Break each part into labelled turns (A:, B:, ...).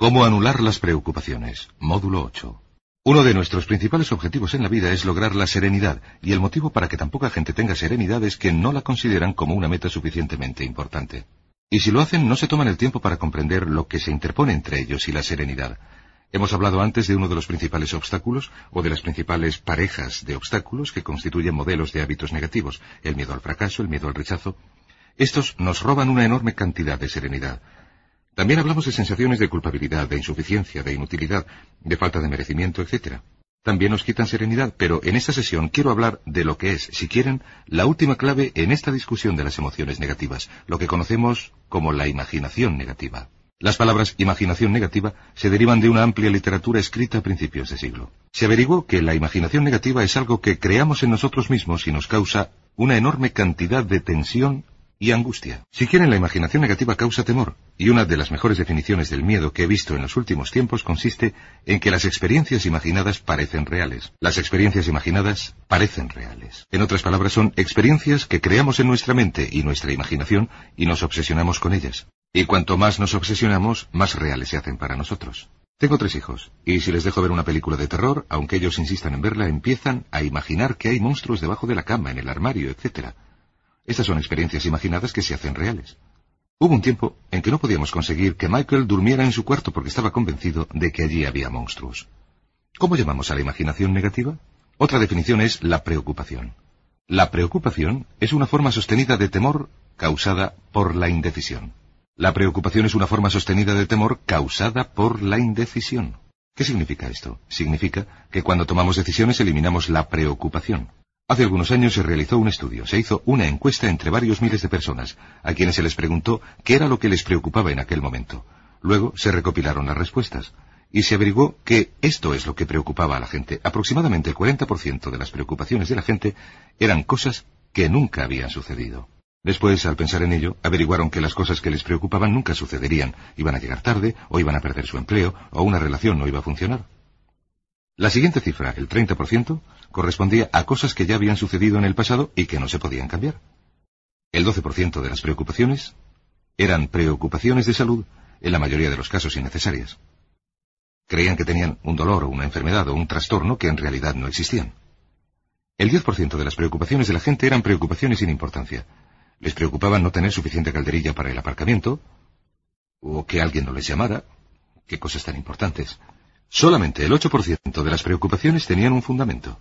A: ¿Cómo anular las preocupaciones? Módulo 8. Uno de nuestros principales objetivos en la vida es lograr la serenidad, y el motivo para que tan poca gente tenga serenidad es que no la consideran como una meta suficientemente importante. Y si lo hacen, no se toman el tiempo para comprender lo que se interpone entre ellos y la serenidad. Hemos hablado antes de uno de los principales obstáculos, o de las principales parejas de obstáculos que constituyen modelos de hábitos negativos, el miedo al fracaso, el miedo al rechazo. Estos nos roban una enorme cantidad de serenidad. También hablamos de sensaciones de culpabilidad, de insuficiencia, de inutilidad, de falta de merecimiento, etc. También nos quitan serenidad, pero en esta sesión quiero hablar de lo que es, si quieren, la última clave en esta discusión de las emociones negativas, lo que conocemos como la imaginación negativa. Las palabras imaginación negativa se derivan de una amplia literatura escrita a principios de siglo. Se averiguó que la imaginación negativa es algo que creamos en nosotros mismos y nos causa una enorme cantidad de tensión y angustia. Si quieren, la imaginación negativa causa temor, y una de las mejores definiciones del miedo que he visto en los últimos tiempos consiste en que las experiencias imaginadas parecen reales. Las experiencias imaginadas parecen reales. En otras palabras, son experiencias que creamos en nuestra mente y nuestra imaginación y nos obsesionamos con ellas. Y cuanto más nos obsesionamos, más reales se hacen para nosotros. Tengo tres hijos, y si les dejo ver una película de terror, aunque ellos insistan en verla, empiezan a imaginar que hay monstruos debajo de la cama, en el armario, etc. Estas son experiencias imaginadas que se hacen reales. Hubo un tiempo en que no podíamos conseguir que Michael durmiera en su cuarto porque estaba convencido de que allí había monstruos. ¿Cómo llamamos a la imaginación negativa? Otra definición es la preocupación. La preocupación es una forma sostenida de temor causada por la indecisión. La preocupación es una forma sostenida de temor causada por la indecisión. ¿Qué significa esto? Significa que cuando tomamos decisiones eliminamos la preocupación. Hace algunos años se realizó un estudio, se hizo una encuesta entre varios miles de personas, a quienes se les preguntó qué era lo que les preocupaba en aquel momento. Luego se recopilaron las respuestas, y se averiguó que esto es lo que preocupaba a la gente. Aproximadamente el 40% de las preocupaciones de la gente eran cosas que nunca habían sucedido. Después, al pensar en ello, averiguaron que las cosas que les preocupaban nunca sucederían, iban a llegar tarde, o iban a perder su empleo, o una relación no iba a funcionar. La siguiente cifra, el 30%, correspondía a cosas que ya habían sucedido en el pasado y que no se podían cambiar. El 12% de las preocupaciones eran preocupaciones de salud, en la mayoría de los casos innecesarias. Creían que tenían un dolor o una enfermedad o un trastorno que en realidad no existían. El 10% de las preocupaciones de la gente eran preocupaciones sin importancia. Les preocupaba no tener suficiente calderilla para el aparcamiento, o que alguien no les llamara, qué cosas tan importantes. Solamente el 8% de las preocupaciones tenían un fundamento.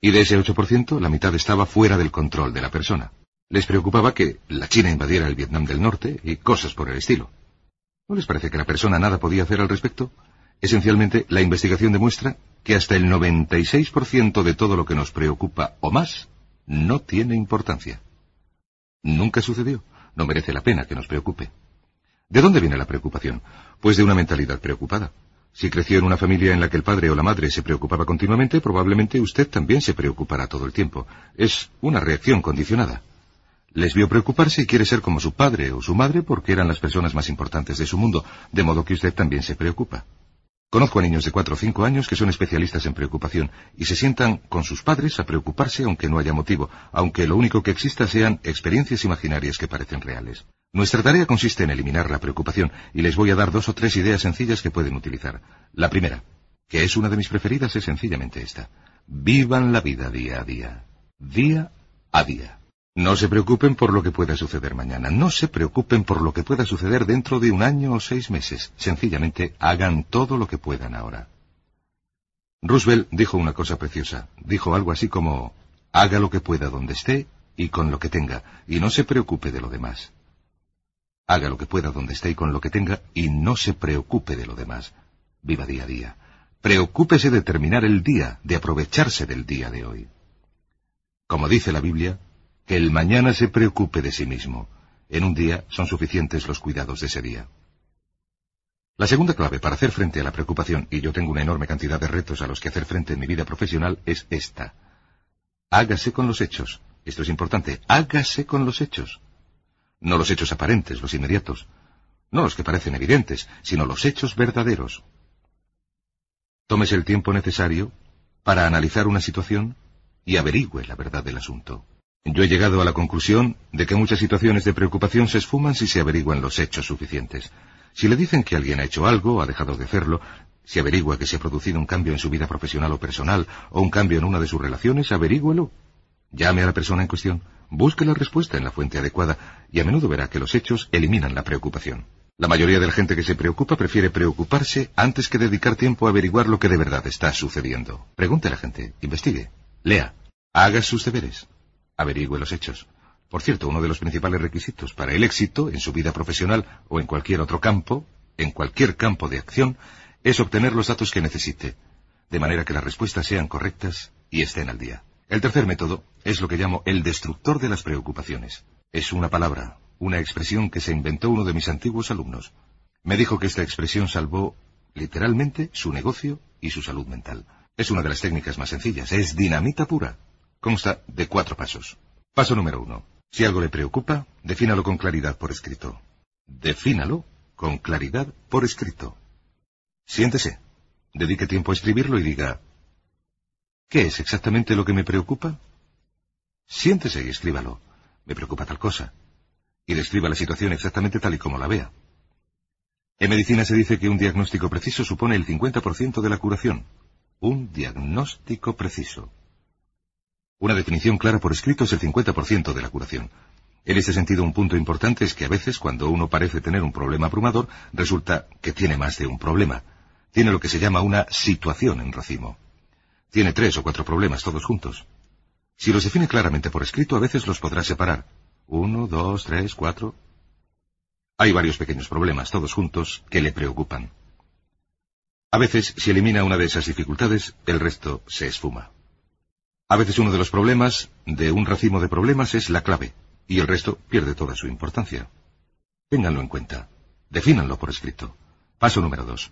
A: Y de ese 8%, la mitad estaba fuera del control de la persona. Les preocupaba que la China invadiera el Vietnam del Norte y cosas por el estilo. ¿No les parece que la persona nada podía hacer al respecto? Esencialmente, la investigación demuestra que hasta el 96% de todo lo que nos preocupa o más no tiene importancia. Nunca sucedió. No merece la pena que nos preocupe. ¿De dónde viene la preocupación? Pues de una mentalidad preocupada. Si creció en una familia en la que el padre o la madre se preocupaba continuamente, probablemente usted también se preocupará todo el tiempo. Es una reacción condicionada. Les vio preocuparse y quiere ser como su padre o su madre porque eran las personas más importantes de su mundo, de modo que usted también se preocupa. Conozco a niños de cuatro o cinco años que son especialistas en preocupación y se sientan con sus padres a preocuparse aunque no haya motivo, aunque lo único que exista sean experiencias imaginarias que parecen reales. Nuestra tarea consiste en eliminar la preocupación y les voy a dar dos o tres ideas sencillas que pueden utilizar. La primera, que es una de mis preferidas, es sencillamente esta. Vivan la vida día a día. Día a día. No se preocupen por lo que pueda suceder mañana, no se preocupen por lo que pueda suceder dentro de un año o seis meses. Sencillamente hagan todo lo que puedan ahora. Roosevelt dijo una cosa preciosa. Dijo algo así como, haga lo que pueda donde esté y con lo que tenga, y no se preocupe de lo demás. Haga lo que pueda donde esté y con lo que tenga, y no se preocupe de lo demás. Viva día a día. Preocúpese de terminar el día, de aprovecharse del día de hoy. Como dice la Biblia, que el mañana se preocupe de sí mismo. En un día son suficientes los cuidados de ese día. La segunda clave para hacer frente a la preocupación, y yo tengo una enorme cantidad de retos a los que hacer frente en mi vida profesional, es esta. Hágase con los hechos. Esto es importante. Hágase con los hechos. No los hechos aparentes, los inmediatos. No los que parecen evidentes, sino los hechos verdaderos. Tómese el tiempo necesario para analizar una situación y averigüe la verdad del asunto. Yo he llegado a la conclusión de que muchas situaciones de preocupación se esfuman si se averiguan los hechos suficientes. Si le dicen que alguien ha hecho algo ha dejado de hacerlo, si averigua que se ha producido un cambio en su vida profesional o personal, o un cambio en una de sus relaciones, averígüelo. Llame a la persona en cuestión, busque la respuesta en la fuente adecuada, y a menudo verá que los hechos eliminan la preocupación. La mayoría de la gente que se preocupa prefiere preocuparse antes que dedicar tiempo a averiguar lo que de verdad está sucediendo. Pregunte a la gente, investigue, lea, haga sus deberes, averigüe los hechos. Por cierto, uno de los principales requisitos para el éxito en su vida profesional o en cualquier otro campo, en cualquier campo de acción, es obtener los datos que necesite, de manera que las respuestas sean correctas y estén al día. El tercer método es lo que llamo el destructor de las preocupaciones. Es una palabra, una expresión que se inventó uno de mis antiguos alumnos. Me dijo que esta expresión salvó, literalmente, su negocio y su salud mental. Es una de las técnicas más sencillas, es dinamita pura. Consta de cuatro pasos. Paso número uno. Si algo le preocupa, defínalo con claridad por escrito. Defínalo con claridad por escrito. Siéntese, dedique tiempo a escribirlo y diga, ¿qué es exactamente lo que me preocupa? Siéntese y escríbalo. Me preocupa tal cosa. Y describa la situación exactamente tal y como la vea. En medicina se dice que un diagnóstico preciso supone el 50% de la curación. Un diagnóstico preciso. Una definición clara por escrito es el 50% de la curación. En este sentido, un punto importante es que a veces, cuando uno parece tener un problema abrumador, resulta que tiene más de un problema. Tiene lo que se llama una situación en racimo. Tiene tres o cuatro problemas todos juntos. Si los define claramente por escrito, a veces los podrá separar. Uno, dos, tres, cuatro. Hay varios pequeños problemas, todos juntos, que le preocupan. A veces, si elimina una de esas dificultades, el resto se esfuma. A veces uno de los problemas de un racimo de problemas es la clave, y el resto pierde toda su importancia. Ténganlo en cuenta. Defínanlo por escrito. Paso número dos.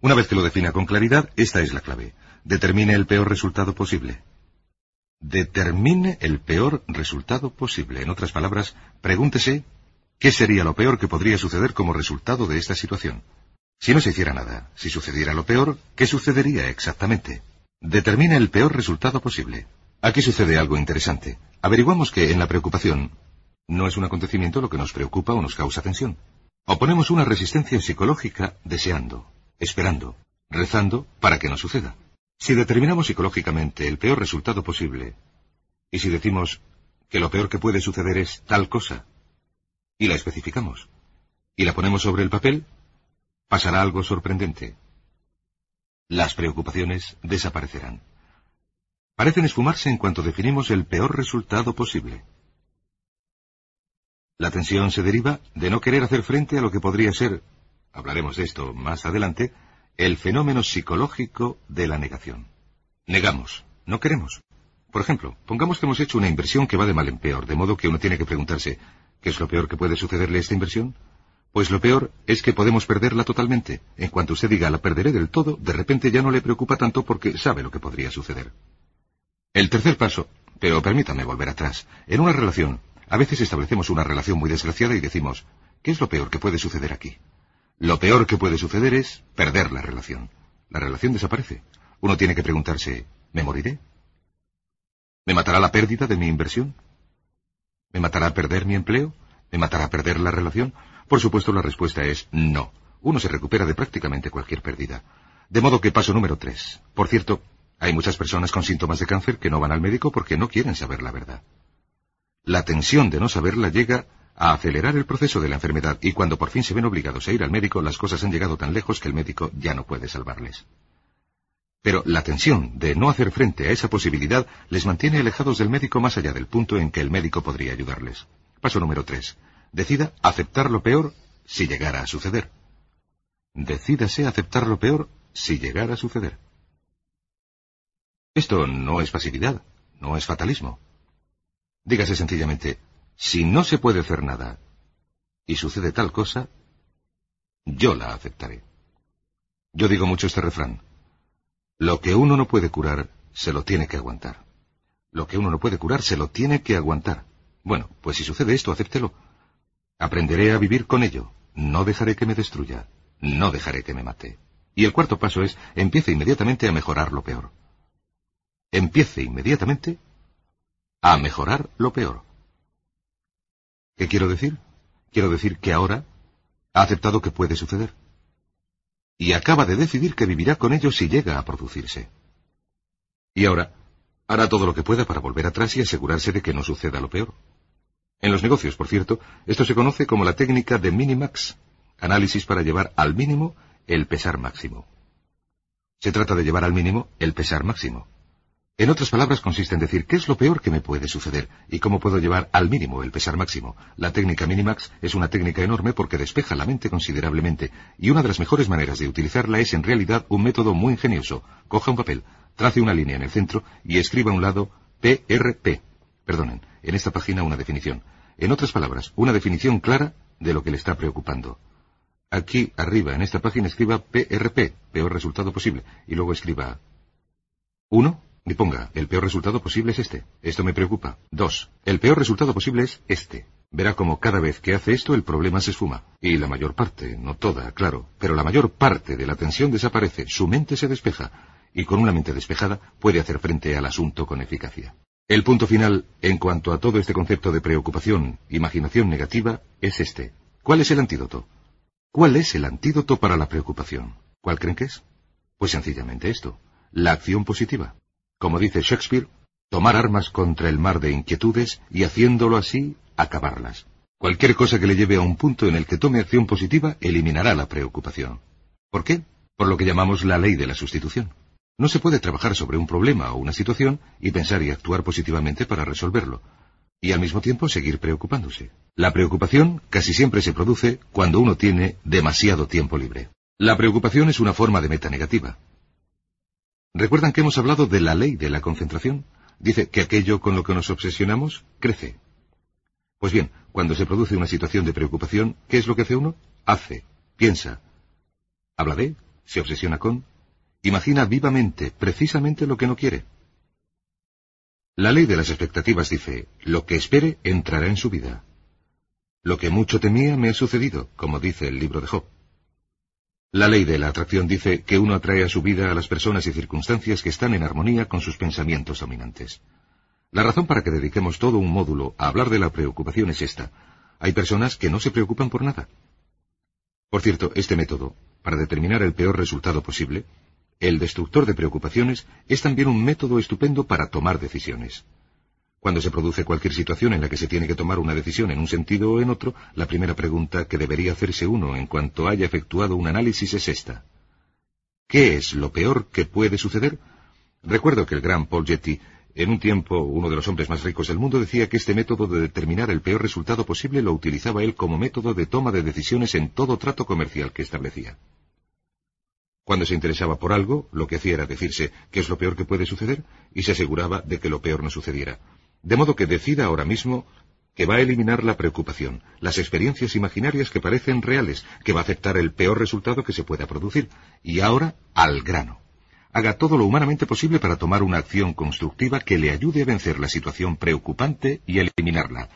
A: Una vez que lo defina con claridad, esta es la clave. Determine el peor resultado posible. Determine el peor resultado posible. En otras palabras, pregúntese qué sería lo peor que podría suceder como resultado de esta situación. Si no se hiciera nada, si sucediera lo peor, ¿qué sucedería exactamente? Determina el peor resultado posible. Aquí sucede algo interesante. Averiguamos que en la preocupación no es un acontecimiento lo que nos preocupa o nos causa tensión. Oponemos una resistencia psicológica deseando, esperando, rezando para que no suceda. Si determinamos psicológicamente el peor resultado posible, y si decimos que lo peor que puede suceder es tal cosa, y la especificamos, y la ponemos sobre el papel, pasará algo sorprendente. Las preocupaciones desaparecerán. Parecen esfumarse en cuanto definimos el peor resultado posible. La tensión se deriva de no querer hacer frente a lo que podría ser, hablaremos de esto más adelante, el fenómeno psicológico de la negación. Negamos, no queremos. Por ejemplo, pongamos que hemos hecho una inversión que va de mal en peor, de modo que uno tiene que preguntarse, ¿qué es lo peor que puede sucederle a esta inversión? Pues lo peor es que podemos perderla totalmente. En cuanto usted diga la perderé del todo, de repente ya no le preocupa tanto porque sabe lo que podría suceder. El tercer paso, pero permítame volver atrás. En una relación, a veces establecemos una relación muy desgraciada y decimos, ¿qué es lo peor que puede suceder aquí? Lo peor que puede suceder es perder la relación. La relación desaparece. Uno tiene que preguntarse, ¿me moriré? ¿Me matará la pérdida de mi inversión? ¿Me matará perder mi empleo? ¿Me matará perder la relación? Por supuesto, la respuesta es no. Uno se recupera de prácticamente cualquier pérdida. De modo que paso número tres. Por cierto, hay muchas personas con síntomas de cáncer que no van al médico porque no quieren saber la verdad. La tensión de no saberla llega a acelerar el proceso de la enfermedad y cuando por fin se ven obligados a ir al médico, las cosas han llegado tan lejos que el médico ya no puede salvarles. Pero la tensión de no hacer frente a esa posibilidad les mantiene alejados del médico más allá del punto en que el médico podría ayudarles. Paso número tres decida aceptar lo peor si llegara a suceder. Decídase aceptar lo peor si llegara a suceder. Esto no es pasividad, no es fatalismo. Dígase sencillamente, si no se puede hacer nada y sucede tal cosa, yo la aceptaré. Yo digo mucho este refrán. Lo que uno no puede curar, se lo tiene que aguantar. Lo que uno no puede curar, se lo tiene que aguantar. Bueno, pues si sucede esto, acéptelo. Aprenderé a vivir con ello. No dejaré que me destruya. No dejaré que me mate. Y el cuarto paso es, empiece inmediatamente a mejorar lo peor. Empiece inmediatamente a mejorar lo peor. ¿Qué quiero decir? Quiero decir que ahora Ha aceptado que puede suceder. Y acaba de decidir que vivirá con ello si llega a producirse. Y ahora, hará todo lo que pueda para volver atrás y asegurarse de que no suceda lo peor. En los negocios, por cierto, esto se conoce como la técnica de minimax, análisis para llevar al mínimo el pesar máximo. Se trata de llevar al mínimo el pesar máximo. En otras palabras, consiste en decir qué es lo peor que me puede suceder y cómo puedo llevar al mínimo el pesar máximo. La técnica Minimax es una técnica enorme porque despeja la mente considerablemente y una de las mejores maneras de utilizarla es en realidad un método muy ingenioso. Coja un papel, trace una línea en el centro y escriba a un lado PRP. Perdonen, en esta página una definición. En otras palabras, una definición clara de lo que le está preocupando. Aquí arriba en esta página escriba PRP, peor resultado posible, y luego escriba 1. Y ponga, el peor resultado posible es este. Esto me preocupa. 2. El peor resultado posible es este. Verá como cada vez que hace esto el problema se esfuma. Y la mayor parte, no toda, claro, pero la mayor parte de la tensión desaparece, su mente se despeja, y con una mente despejada puede hacer frente al asunto con eficacia. El punto final, en cuanto a todo este concepto de preocupación, imaginación negativa, es este. ¿Cuál es el antídoto? ¿Cuál es el antídoto para la preocupación? ¿Cuál creen que es? Pues sencillamente esto, la acción positiva. Como dice Shakespeare, tomar armas contra el mar de inquietudes y haciéndolo así, acabarlas. Cualquier cosa que le lleve a un punto en el que tome acción positiva eliminará la preocupación. ¿Por qué? Por lo que llamamos la ley de la sustitución. No se puede trabajar sobre un problema o una situación y pensar y actuar positivamente para resolverlo, y al mismo tiempo seguir preocupándose. La preocupación casi siempre se produce cuando uno tiene demasiado tiempo libre. La preocupación es una forma de meta negativa. ¿Recuerdan que hemos hablado de la ley de la concentración? Dice que aquello con lo que nos obsesionamos crece. Pues bien, cuando se produce una situación de preocupación, ¿qué es lo que hace uno? Hace, piensa, habla de, se obsesiona con, imagina vivamente, precisamente lo que no quiere. La ley de las expectativas dice, lo que espere entrará en su vida. Lo que mucho temía me ha sucedido, como dice el libro de Job. La ley de la atracción dice que uno atrae a su vida a las personas y circunstancias que están en armonía con sus pensamientos dominantes. La razón para que dediquemos todo un módulo a hablar de la preocupación es esta. Hay personas que no se preocupan por nada. Por cierto, este método, para determinar el peor resultado posible, el destructor de preocupaciones, es también un método estupendo para tomar decisiones. Cuando se produce cualquier situación en la que se tiene que tomar una decisión en un sentido o en otro, la primera pregunta que debería hacerse uno en cuanto haya efectuado un análisis es esta. ¿Qué es lo peor que puede suceder? Recuerdo que el gran Paul Getty, en un tiempo uno de los hombres más ricos del mundo, decía que este método de determinar el peor resultado posible lo utilizaba él como método de toma de decisiones en todo trato comercial que establecía. Cuando se interesaba por algo, lo que hacía era decirse qué es lo peor que puede suceder y se aseguraba de que lo peor no sucediera. De modo que decida ahora mismo que va a eliminar la preocupación, las experiencias imaginarias que parecen reales, que va a aceptar el peor resultado que se pueda producir. Y ahora, al grano. Haga todo lo humanamente posible para tomar una acción constructiva que le ayude a vencer la situación preocupante y eliminarla.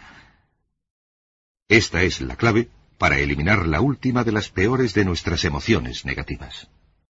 A: Esta es la clave para eliminar la última de las peores de nuestras emociones negativas.